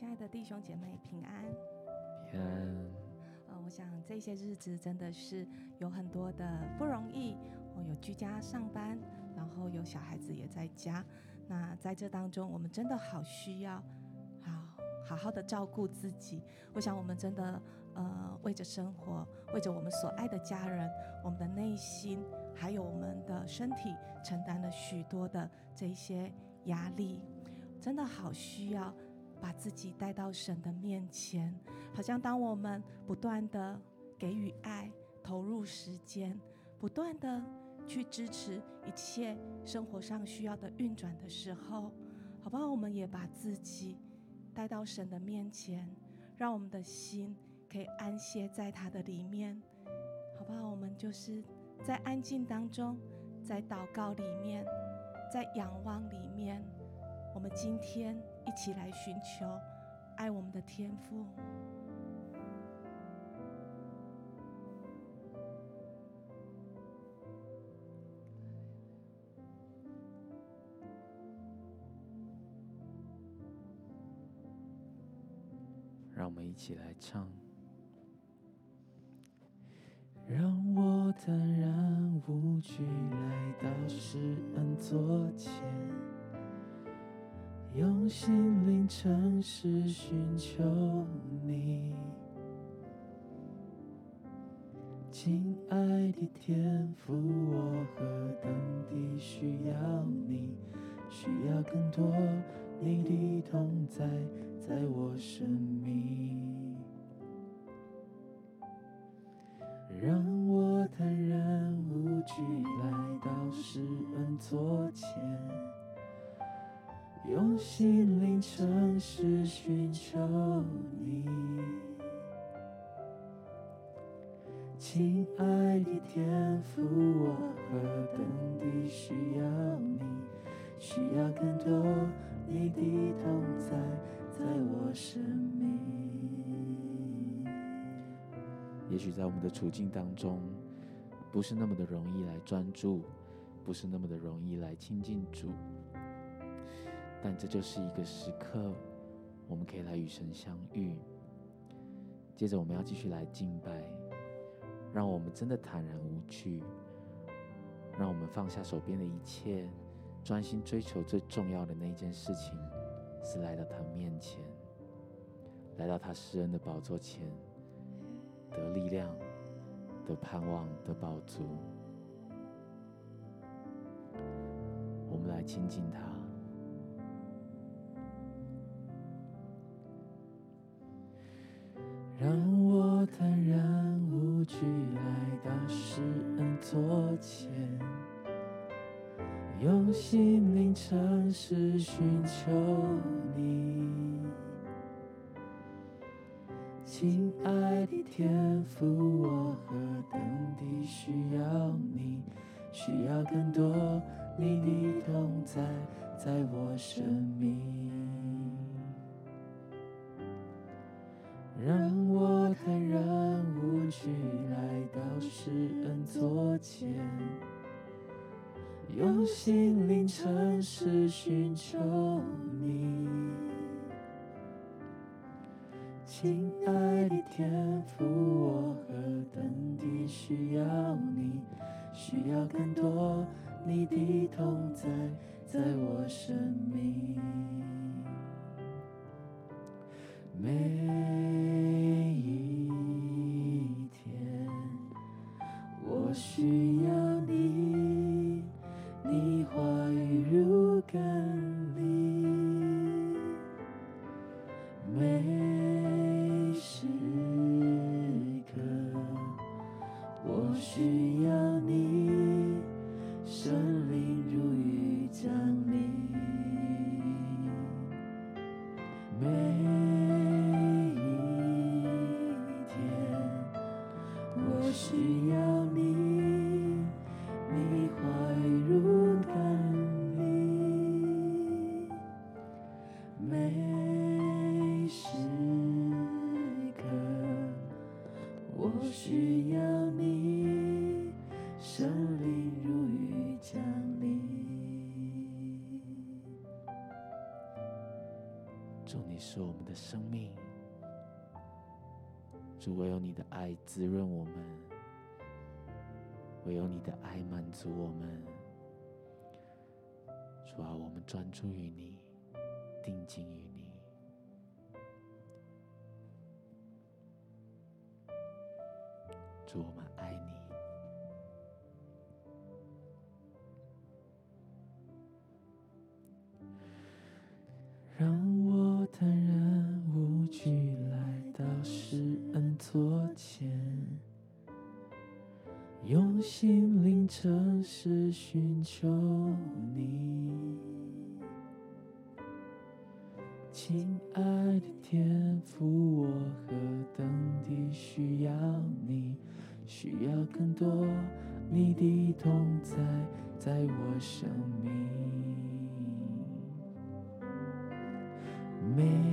亲爱的弟兄姐妹，平安，平安。呃，我想这些日子真的是有很多的不容易。我有居家上班，然后有小孩子也在家。那在这当中，我们真的好需要，好好好的照顾自己。我想我们真的呃，为着生活，为着我们所爱的家人，我们的内心还有我们的身体，承担了许多的这些压力，真的好需要。把自己带到神的面前，好像当我们不断的给予爱、投入时间，不断的去支持一切生活上需要的运转的时候，好不好？我们也把自己带到神的面前，让我们的心可以安歇在他的里面，好不好？我们就是在安静当中，在祷告里面，在仰望里面。我们今天一起来寻求爱我们的天父，让我们一起来唱。让我坦然无惧来到施恩座前。用心灵诚实寻求你，亲爱的天父，我何等地需要你，需要更多你的同在，在我生命。让我坦然无惧来到施恩座前。用心灵诚实寻求你，亲爱的天父，我何等地需要你，需要更多你的同在，在我生命。也许在我们的处境当中，不是那么的容易来专注，不是那么的容易来亲近主。但这就是一个时刻，我们可以来与神相遇。接着，我们要继续来敬拜，让我们真的坦然无惧，让我们放下手边的一切，专心追求最重要的那一件事情，是来到他面前，来到他施恩的宝座前，得力量、得盼望、得宝足。我们来亲近他。让我坦然无惧来到施恩座前，用心灵诚实寻求你，亲爱的天父，我何等地需要你，需要更多你的同在，在我生命。让我坦然无惧来到施恩座前，用心灵诚实寻求你，亲爱的天父，我何等地需要你，需要更多你的同在，在我生命。每一天，我需要你，你话语如甘是我们的生命。主，唯有你的爱滋润我们，唯有你的爱满足我们。主啊，我们专注于你，定睛于每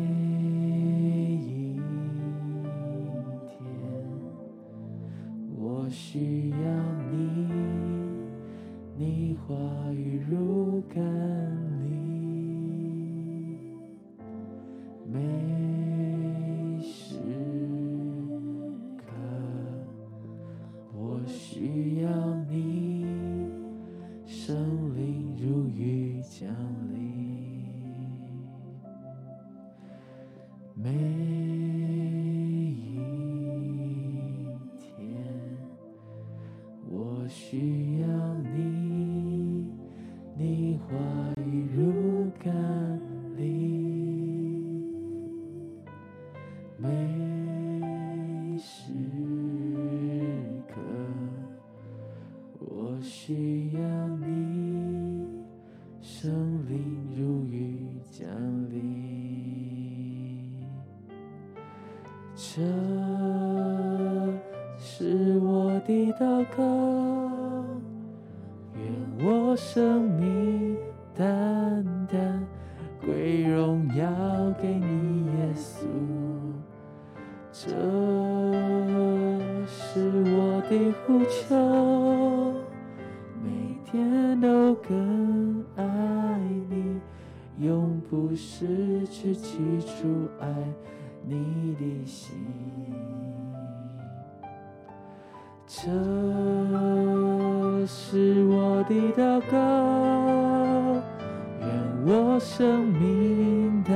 生命单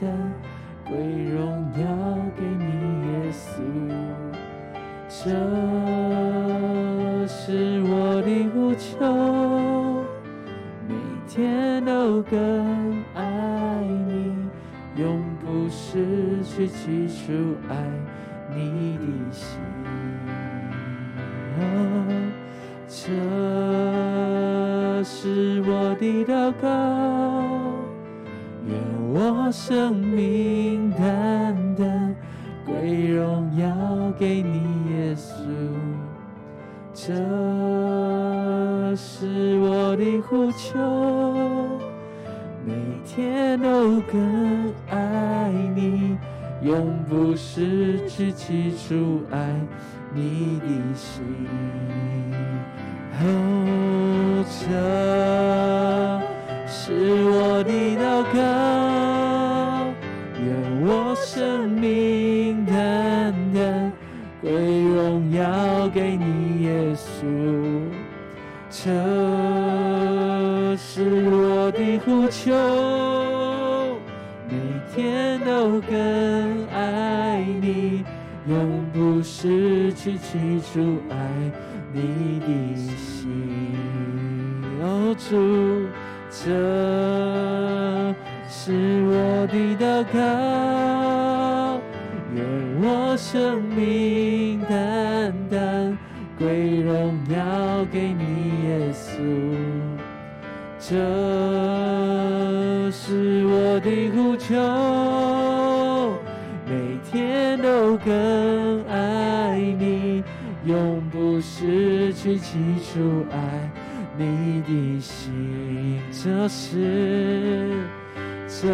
单归荣耀给你，耶稣。这是我的呼求，每天都更爱你，永不失去起初爱你的心，哦，这是我的祷告，生命单单归荣耀给你，耶稣。这是我的呼求。每天都更爱你，永不失去起初爱你的心。耀给你，耶稣，这是我的呼求，每天都更爱你，永不失去起初爱你的心。这是，这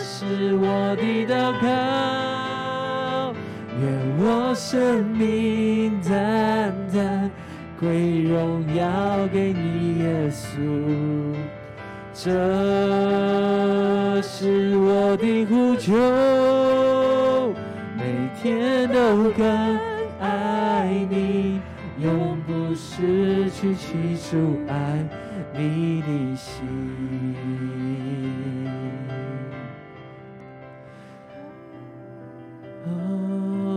是我的祷告。愿我生命在归荣耀给你，耶稣。这是我的呼求，每天都更爱你，永不失去起初爱你的心。哦，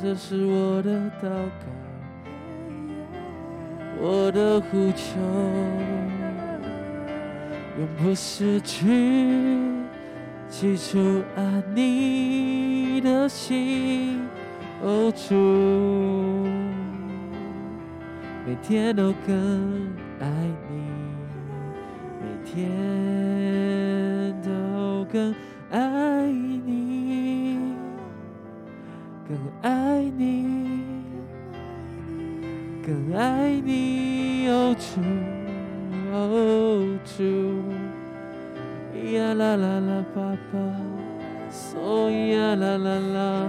这是我的祷告，我的呼求。永不失去记住爱你的心，哦主，每天都更爱你，每天都更爱你，更爱你，更爱你，哦主。哦，主，呀啦啦啦，爸爸，嗦呀啦啦啦，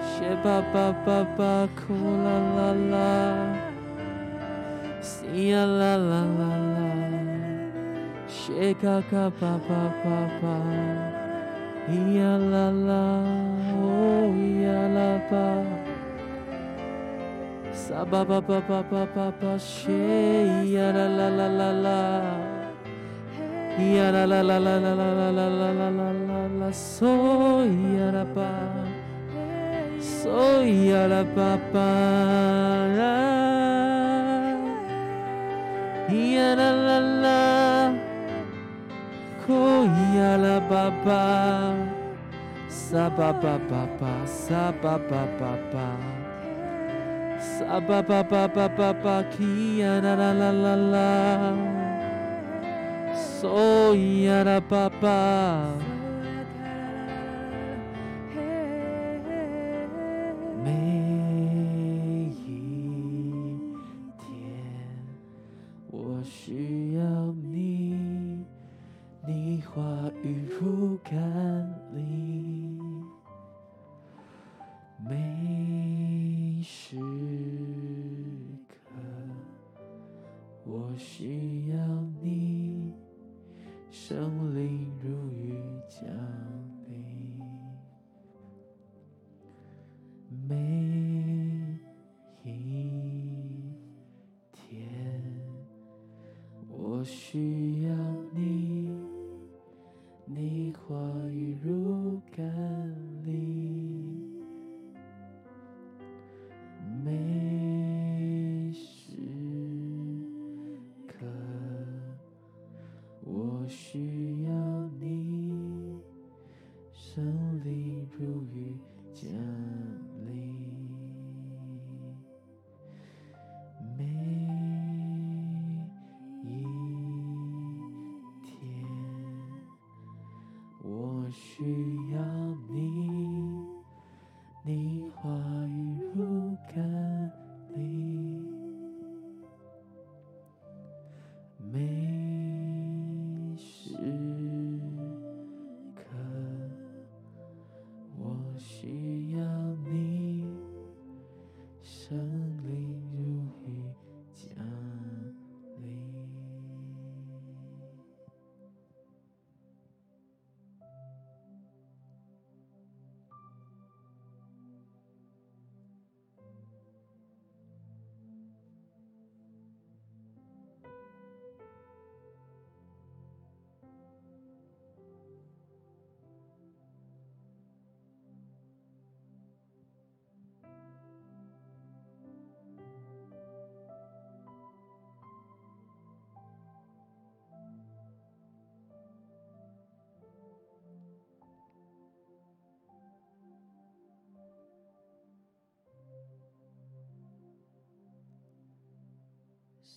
谢爸爸爸爸，哭啦啦啦，西呀啦啦啦啦，谢嘎嘎爸爸爸爸，呀啦啦，哦呀啦爸。撒巴巴巴巴巴巴巴，谢呀啦啦啦啦啦，呀啦啦啦啦啦啦啦啦啦啦啦啦，嗦呀啦巴，嗦呀啦巴巴，呀啦啦啦，哭呀啦巴巴，撒巴巴巴巴，撒巴巴巴巴。沙巴巴巴巴巴巴，咿呀啦啦啦啦啦，嗦呀啦巴巴。每一天，我需要你，你话语如甘霖。需要你，圣灵如雨降临。每一天，我需要你，你话语如甘霖。每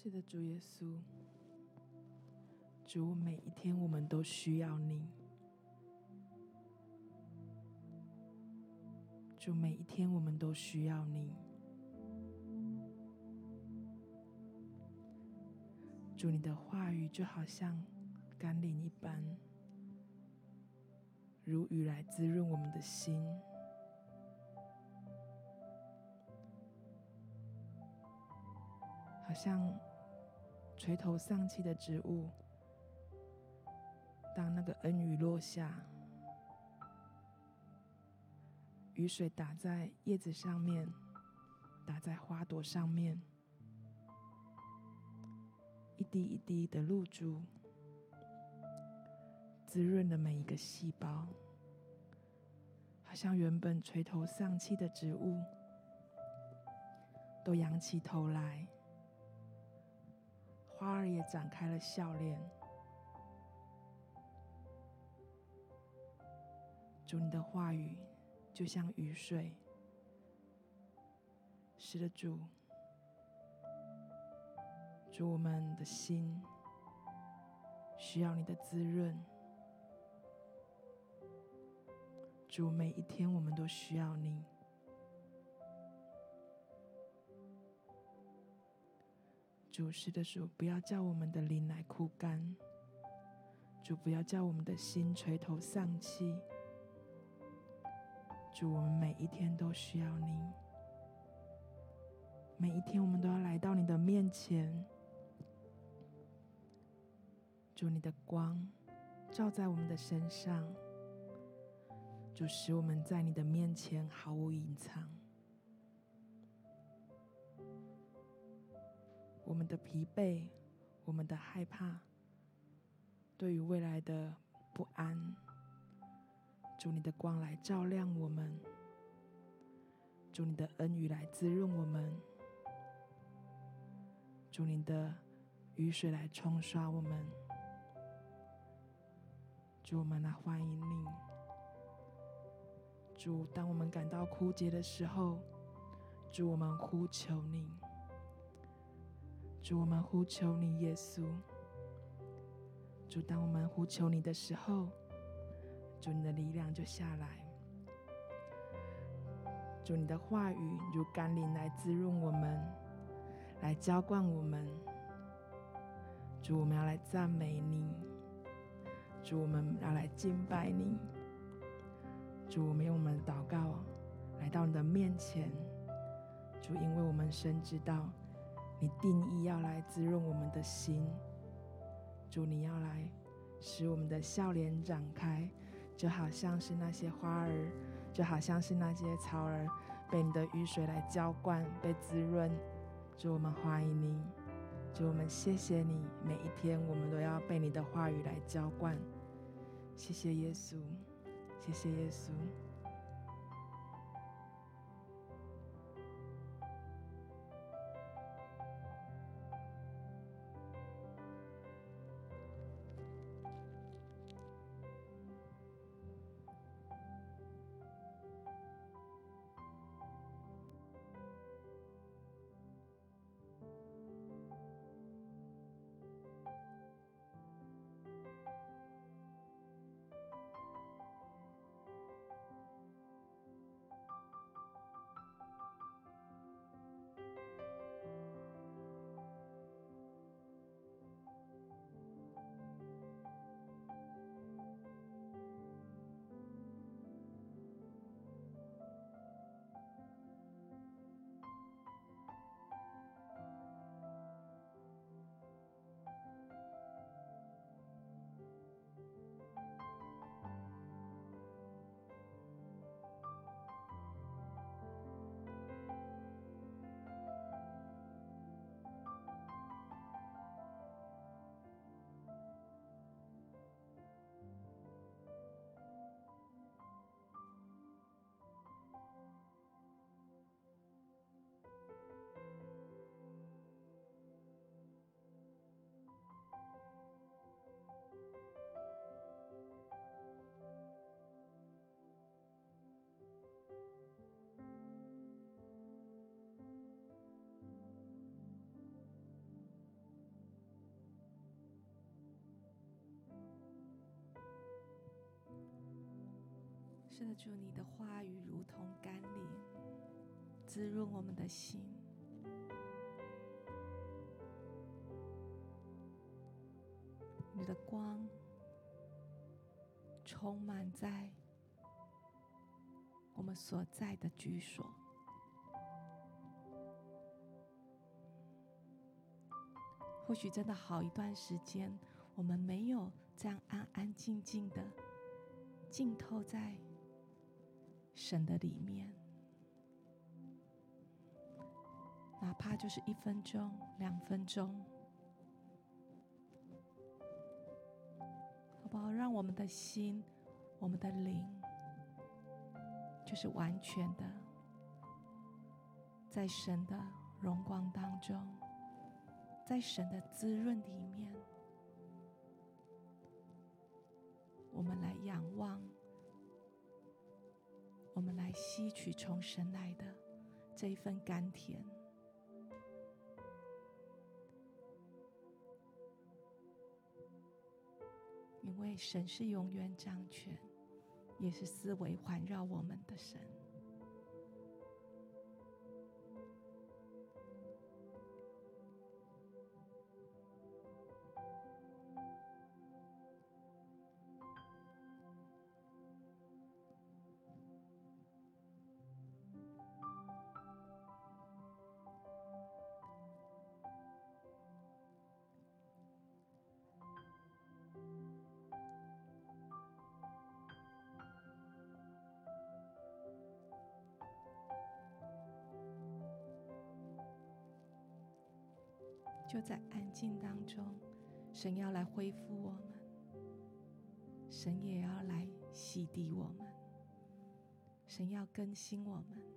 是的，主耶稣，主，每一天我们都需要你。主，每一天我们都需要你。主，你的话语就好像甘霖一般，如雨来滋润我们的心。好像垂头丧气的植物，当那个恩雨落下，雨水打在叶子上面，打在花朵上面，一滴一滴的露珠，滋润了每一个细胞，好像原本垂头丧气的植物，都仰起头来，花儿也展开了笑脸。主，你的话语就像雨水，是的，主，主，我们的心需要你的滋润。主，每一天我们都需要你。主，是的，主，不要叫我们的灵来枯干。主，不要叫我们的心垂头丧气。主，我们每一天都需要你。每一天，我们都要来到你的面前。主，你的光照在我们的身上，就使我们在你的面前毫无隐藏。我们的疲惫，我们的害怕，对于未来的不安。主，你的光来照亮我们；主，你的恩雨来滋润我们；主，你的雨水来冲刷我们。主，我们来欢迎你。主，当我们感到枯竭的时候，主，我们呼求你。主，我们呼求你，耶稣。主，当我们呼求你的时候，主，你的力量就下来；主，你的话语如甘霖来滋润我们，来浇灌我们。主，我们要来赞美你；主，我们要来敬拜你；主，我们用我们的祷告来到你的面前。主，因为我们深知道你定义要来滋润我们的心。主，你要来使我们的笑脸展开。就好像是那些花儿，就好像是那些草儿，被你的雨水来浇灌，被滋润。主，我们欢迎你，主，我们谢谢你。每一天，我们都要被你的话语来浇灌。谢谢耶稣，谢谢耶稣。是的，主，你的话语如同甘霖，滋润我们的心。你的光充满在我们所在的居所。或许真的好一段时间，我们没有这样安安静静的浸透在神的里面，哪怕就是一分钟、两分钟，好不好？让我们的心、我们的灵，就是完全的在神的荣光当中，在神的滋润里面。我们来仰望，我们来吸取从神来的这一份甘甜，因为神是永远掌权，也是思维环绕我们的神。就在安静当中，神要来恢复我们，神也要来洗涤我们，神要更新我们。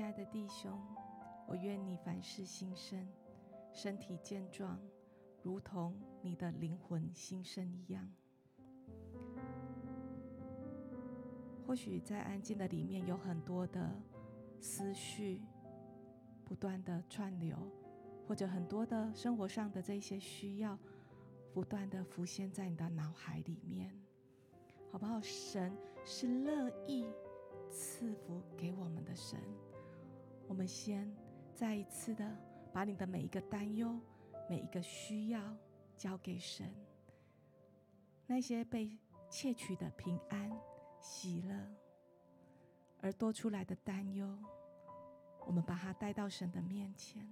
亲爱的弟兄，我愿你凡事兴盛，身体健壮，如同你的灵魂兴盛一样。或许在安静的里面有很多的思绪不断的串流，或者很多的生活上的这些需要不断的浮现在你的脑海里面，好不好？神是乐意赐福给我们的神。我们先再一次的把你的每一个担忧、每一个需要交给神。那些被窃取的平安、喜乐，而多出来的担忧，我们把它带到神的面前。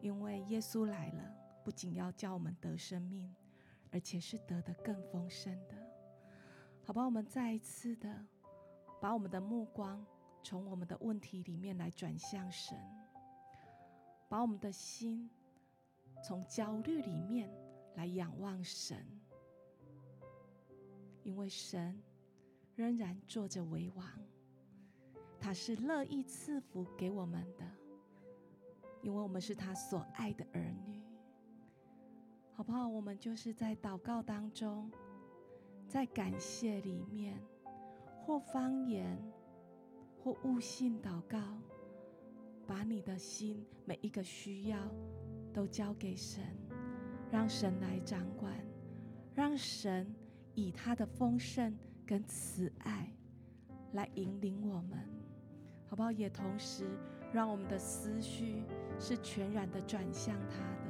因为耶稣来了，不仅要叫我们得生命，而且是得的更丰盛的。好吧，我们再一次的把我们的目光。从我们的问题里面来转向神，把我们的心从焦虑里面来仰望神，因为神仍然坐着为王，他是乐意赐福给我们的，因为我们是他所爱的儿女，好不好？我们就是在祷告当中，在感谢里面或方言。或悟性祷告，把你的心每一个需要都交给神，让神来掌管，让神以他的丰盛跟慈爱来引领我们，好不好？也同时让我们的思绪是全然的转向他的。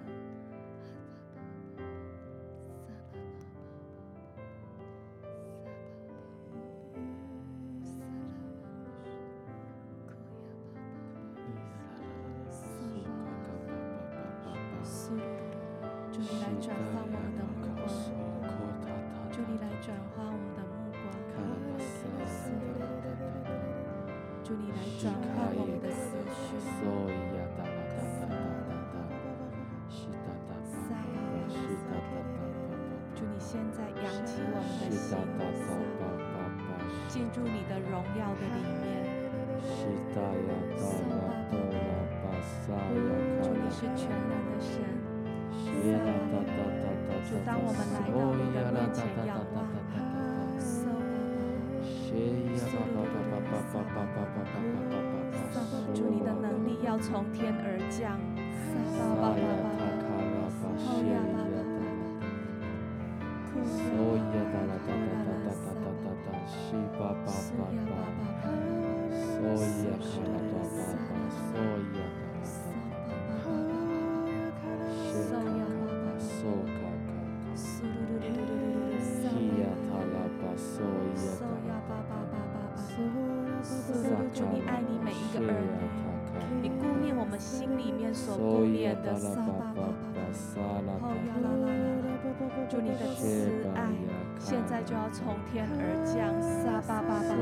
就要从天而降。撒巴巴巴。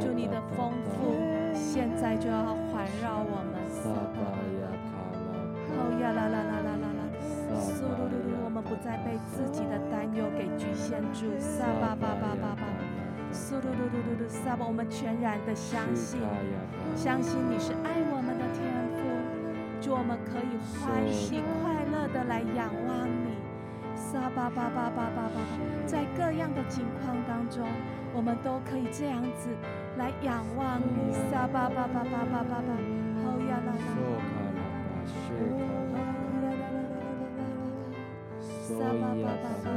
祝，你的丰富现在就要环绕我们。哦呀啦啦啦啦啦啦，速度嘟嘟我们不再被自己的担忧给局限住。撒巴巴巴巴巴苏噜噜噜噜噜，撒巴，我们全然的相信，相信你是爱我们的天父，祝我们可以欢喜快乐的来仰望你。沙巴巴巴巴巴巴，在各样的境况当中，我们都可以这样子来仰望你。撒巴巴巴巴巴巴巴，好呀啦啦啦啦啦啦，撒巴巴巴巴巴。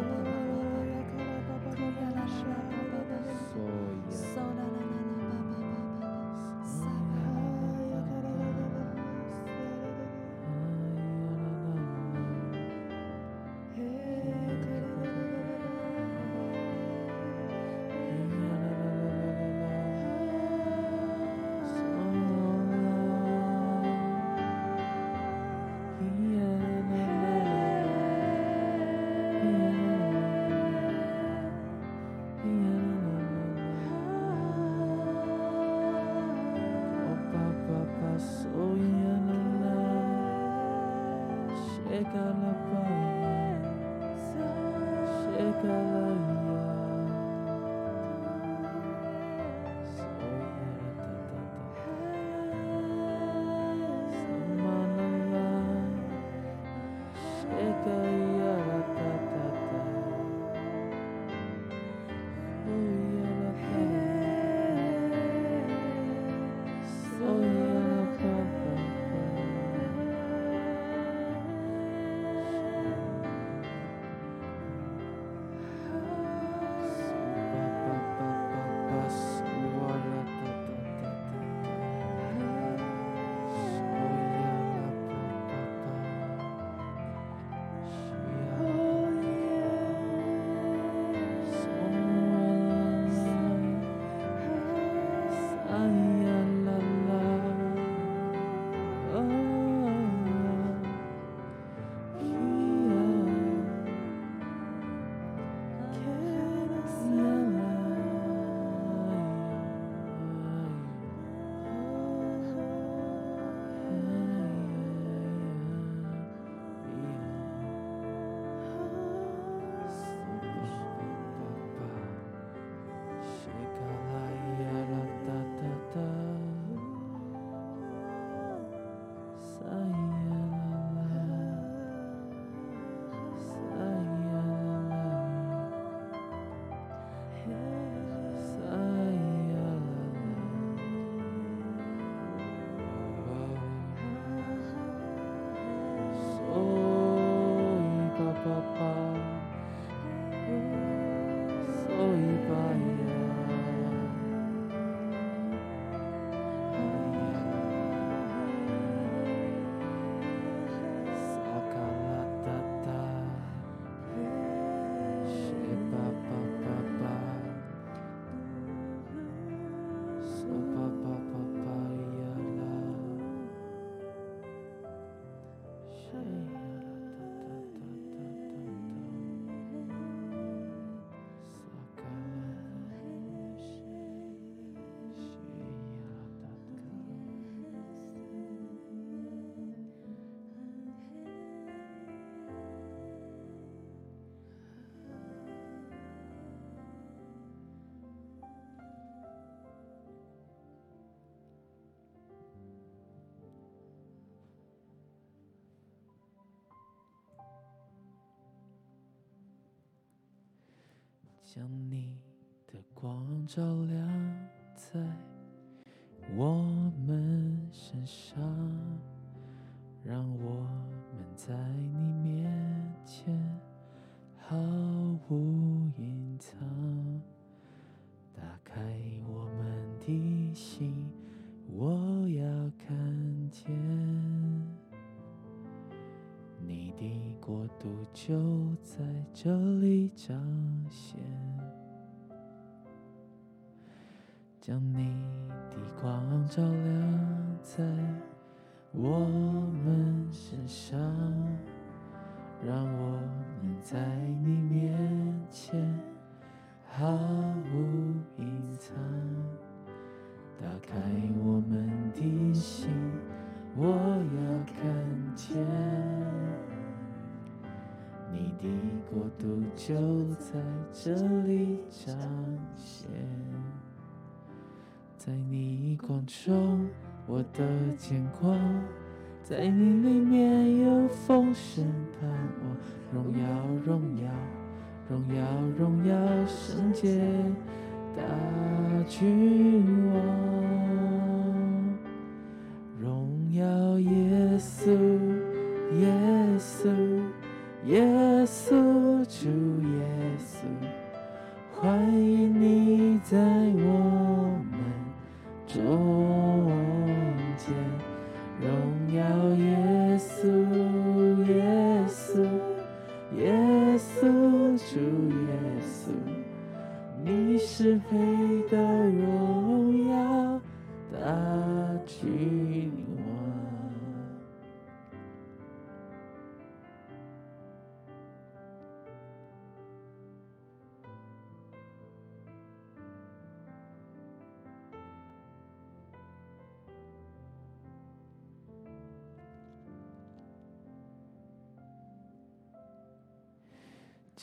Shake a lullaby. Shake a. 将你的光照亮在这里彰显。将你的光照亮在我们身上，让我们在你面前毫无隐藏。打开我们的心，我要看见你的国度就在这里彰显。在你光中，我的见光，在你里面有丰盛盼望，荣耀荣耀，荣耀荣耀，圣洁大君王，荣耀耶稣，耶稣，耶稣，主耶稣，欢迎你在我们。中间，荣耀耶稣，耶稣，耶稣，主耶稣，你是配得荣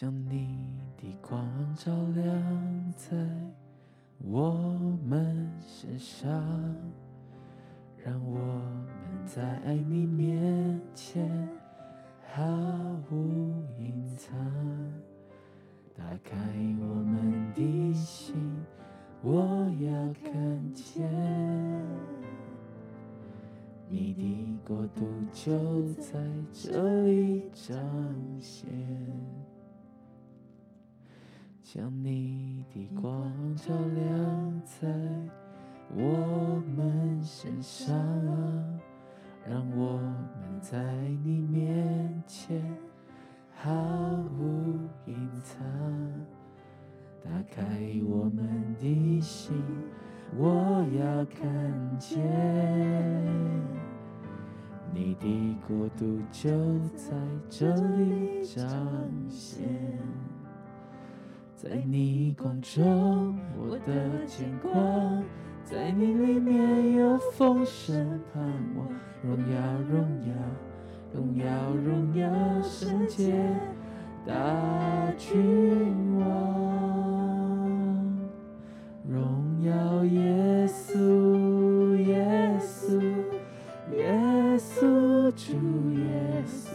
将你的光照亮在我们身上，让我们在你面前毫无隐藏。打开我们的心，我要看见你的国度就在这里彰显。将你的光照亮在我们身上，让我们在你面前毫无隐藏。打开我们的心，我要看见你的国度就在这里彰显。在你光中，我的见光，在你里面有丰盛盼望，荣耀荣耀，荣耀荣耀，圣洁大君王，荣耀耶稣，耶稣，耶稣，主耶稣，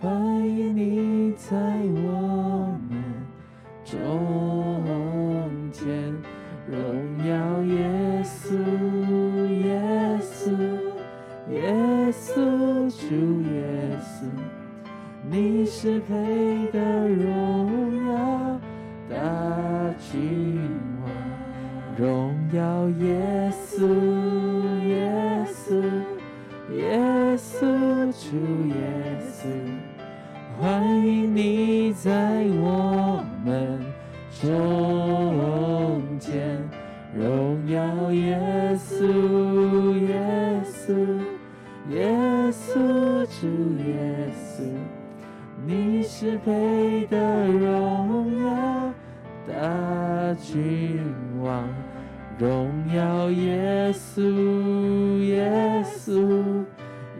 欢迎你在我。中间，荣耀耶稣，耶稣，耶稣，主耶稣，你是配得荣耀的君王，荣耀耶稣，耶稣，耶稣，主耶稣，欢迎你。中间，荣耀耶稣，耶稣，耶稣，主耶稣，你是配得荣耀大君王，荣耀耶稣，耶稣，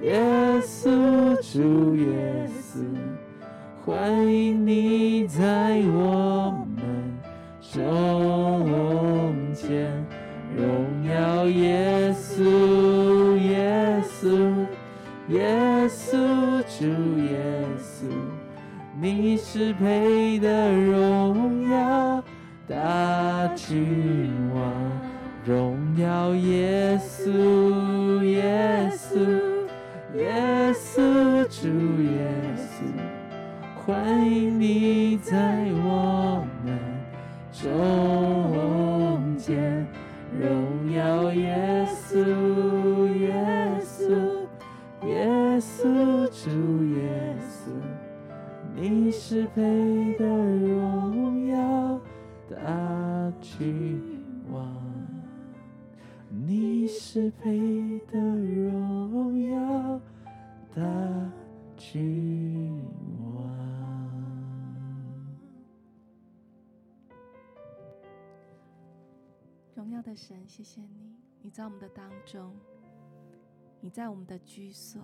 耶稣，主耶稣，欢迎你在我。中间，荣耀耶稣，耶稣，耶稣，主耶稣，你是配得荣耀大君王，荣耀耶稣，耶稣，耶稣，主耶稣，欢迎你在配的荣耀大君王，你是配的荣耀大君王。荣耀的神，谢谢你，你在我们的当中，你在我们的居所。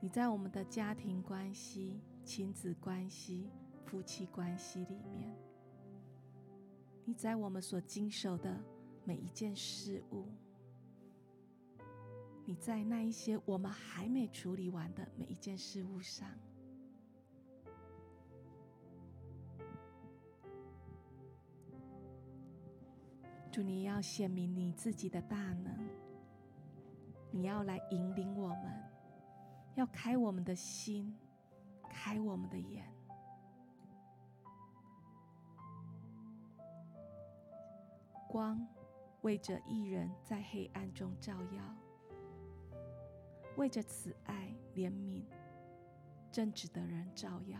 你在我们的家庭关系、亲子关系、夫妻关系里面，你在我们所经手的每一件事物，你在那一些我们还没处理完的每一件事物上，主，你要显明你自己的大能，你要来引领我们。要开我们的心，开我们的眼，光为着一人在黑暗中照耀，为着慈爱怜悯正直的人照耀。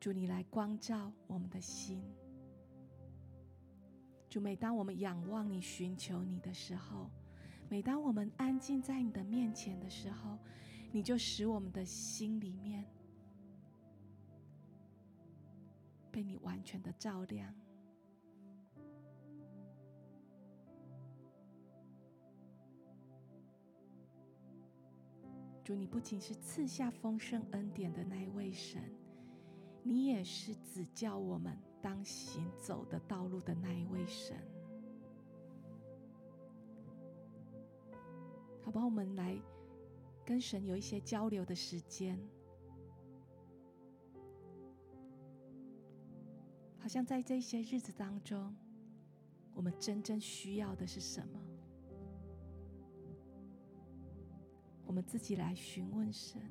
主，你来光照我们的心。主，每当我们仰望你、寻求你的时候，每当我们安静在你的面前的时候，你就使我们的心里面被你完全的照亮。主，你不仅是赐下丰盛恩典的那一位神，你也是指教我们当行走的道路的那一位神。好吧，我们来跟神有一些交流的时间。好像在这些日子当中，我们真正需要的是什么？我们自己来询问神。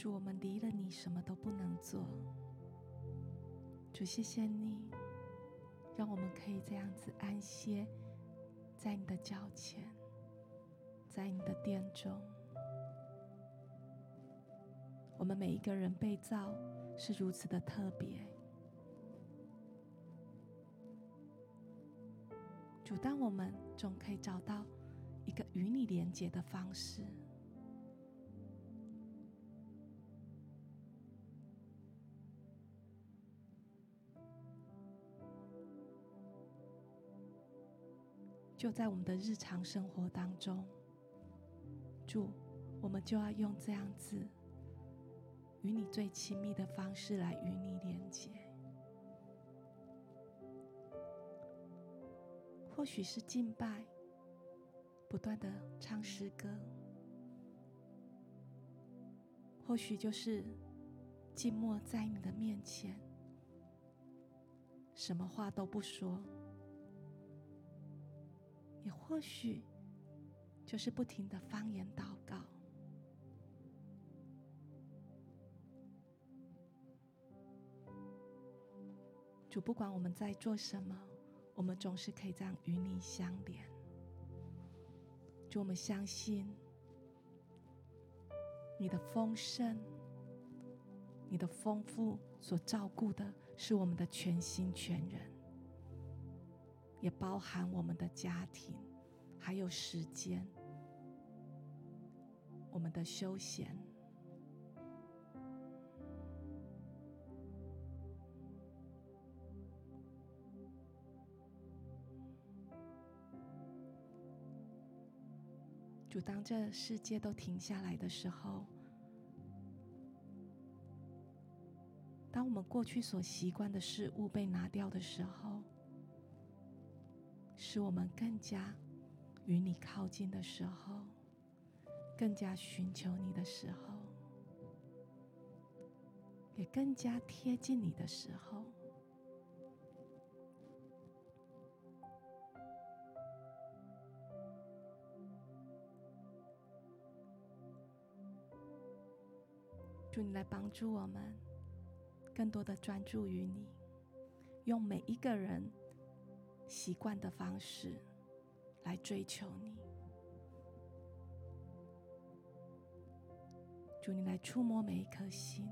主，我们离了你什么都不能做。主，谢谢你，让我们可以这样子安歇在你的脚前，在你的殿中。我们每一个人被造是如此的特别。主，当我们总可以找到一个与你连结的方式。就在我们的日常生活当中，主，我们就要用这样子与你最亲密的方式来与你连接。或许是敬拜，不断的唱诗歌；或许就是静默在你的面前，什么话都不说。也或许就是不停的方言祷告。主，不管我们在做什么，我们总是可以这样与你相连。主，我们相信你的丰盛、你的丰富所照顾的是我们的全心全人。也包含我们的家庭，还有时间，我们的休闲。主，当这世界都停下来的时候，当我们过去所习惯的事物被拿掉的时候，使我们更加与你靠近的时候，更加寻求你的时候，也更加贴近你的时候，祝你来帮助我们，更多的专注于你，用每一个人。习惯的方式来追求你，主，你来触摸每一颗心，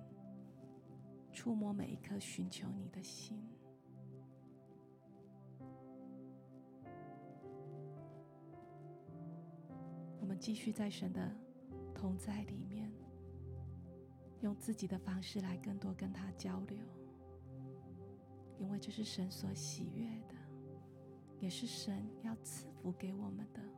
触摸每一颗寻求你的心。我们继续在神的同在里面，用自己的方式来更多跟他交流，因为这是神所喜悦的。也是神要赐福给我们的。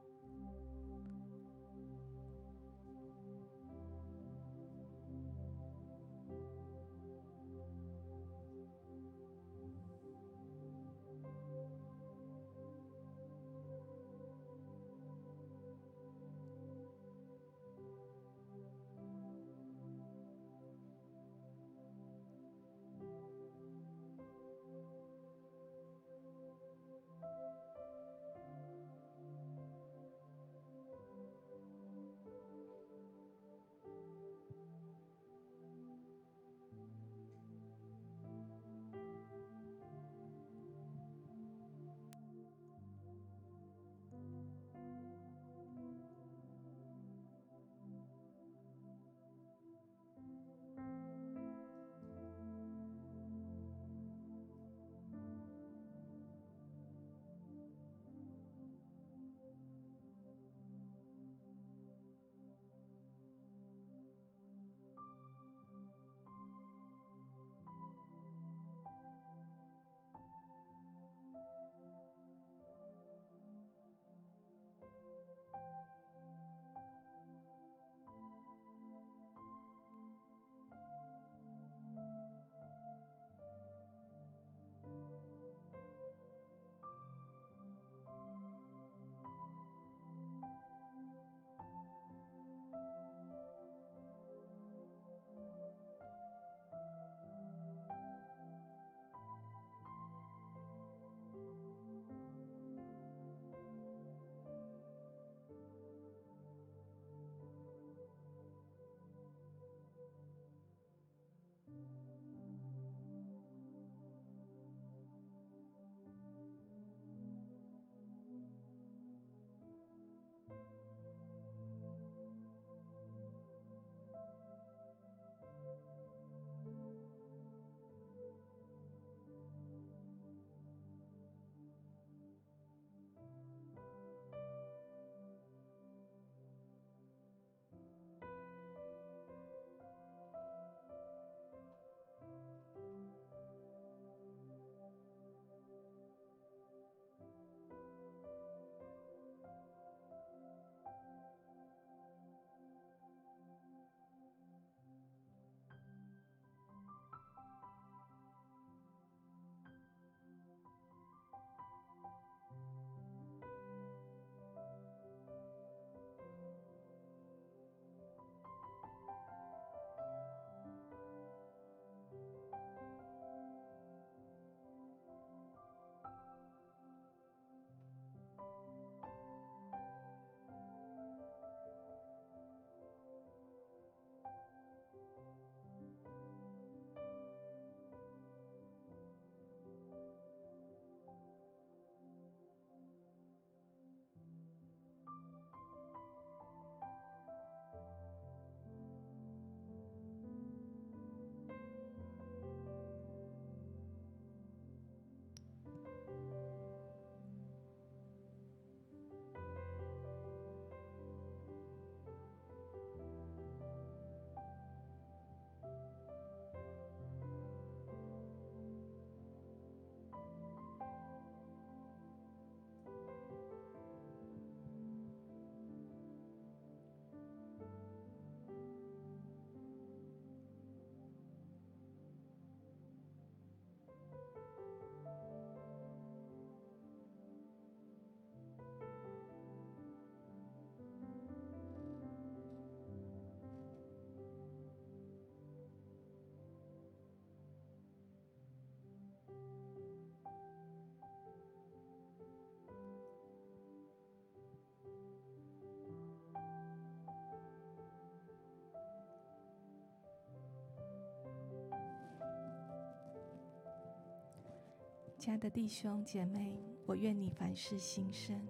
亲爱的弟兄姐妹，我愿你凡事兴盛，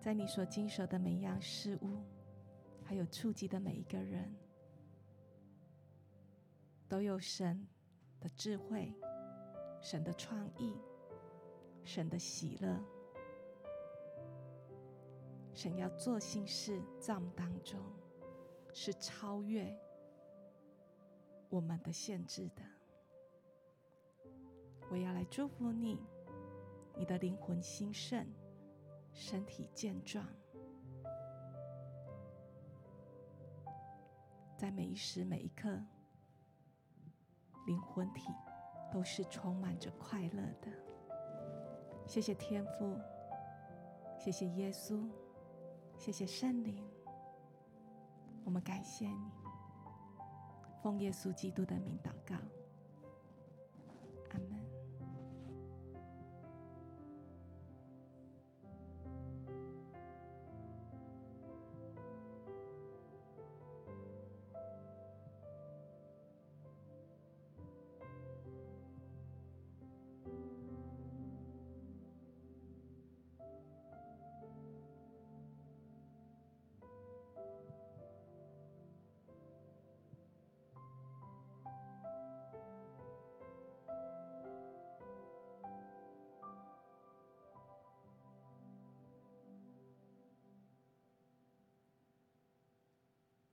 在你所经手的每一样事物，还有触及的每一个人，都有神的智慧、神的创意、神的喜乐。神要做新事，在我们当中是超越我们的限制的。我要来祝福你，你的灵魂兴盛，身体健壮，在每一时每一刻，灵魂体都是充满着快乐的。谢谢天父，谢谢耶稣，谢谢圣灵，我们感谢你，奉耶稣基督的名祷告。